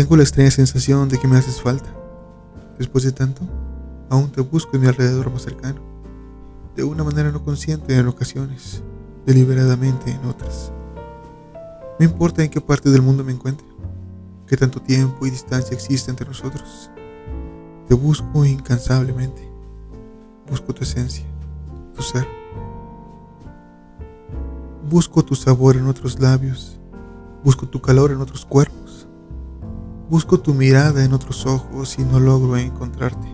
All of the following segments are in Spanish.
Tengo la extraña sensación de que me haces falta. Después de tanto, aún te busco en mi alrededor más cercano, de una manera no consciente en ocasiones, deliberadamente en otras. No importa en qué parte del mundo me encuentre, qué tanto tiempo y distancia existe entre nosotros, te busco incansablemente. Busco tu esencia, tu ser. Busco tu sabor en otros labios. Busco tu calor en otros cuerpos. Busco tu mirada en otros ojos y no logro encontrarte.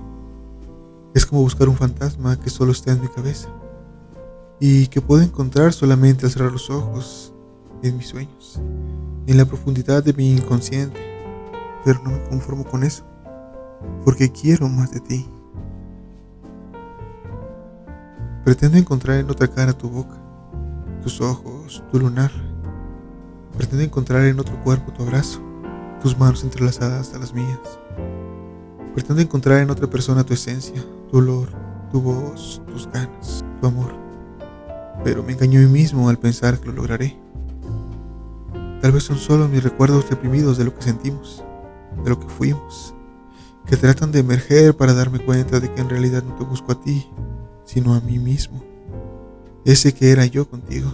Es como buscar un fantasma que solo está en mi cabeza y que puedo encontrar solamente al cerrar los ojos en mis sueños, en la profundidad de mi inconsciente. Pero no me conformo con eso, porque quiero más de ti. Pretendo encontrar en otra cara tu boca, tus ojos, tu lunar. Pretendo encontrar en otro cuerpo tu abrazo, tus manos entrelazadas a las mías. Pretendo encontrar en otra persona tu esencia, tu olor, tu voz, tus ganas, tu amor. Pero me engaño a mí mismo al pensar que lo lograré. Tal vez son solo mis recuerdos reprimidos de lo que sentimos, de lo que fuimos, que tratan de emerger para darme cuenta de que en realidad no te busco a ti, sino a mí mismo, ese que era yo contigo.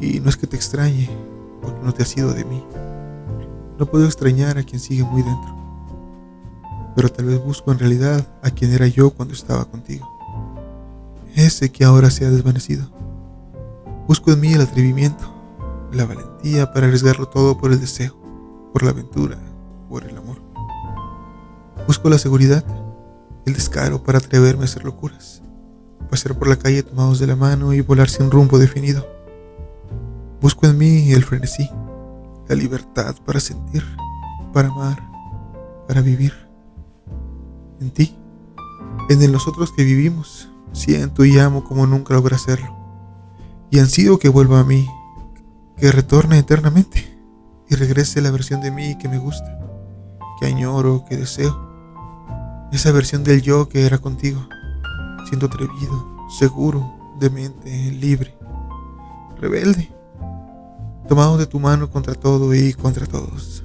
Y no es que te extrañe, porque no te has ido de mí. No puedo extrañar a quien sigue muy dentro, pero tal vez busco en realidad a quien era yo cuando estaba contigo, ese que ahora se ha desvanecido. Busco en mí el atrevimiento, la valentía para arriesgarlo todo por el deseo, por la aventura, por el amor. Busco la seguridad, el descaro para atreverme a hacer locuras, pasar por la calle tomados de la mano y volar sin rumbo definido. Busco en mí el frenesí, la libertad para sentir, para amar, para vivir. En ti, en nosotros que vivimos, siento y amo como nunca logré hacerlo. Y ansío que vuelva a mí, que retorne eternamente y regrese la versión de mí que me gusta, que añoro, que deseo esa versión del yo que era contigo, siendo atrevido, seguro, demente, libre, rebelde, tomado de tu mano contra todo y contra todos.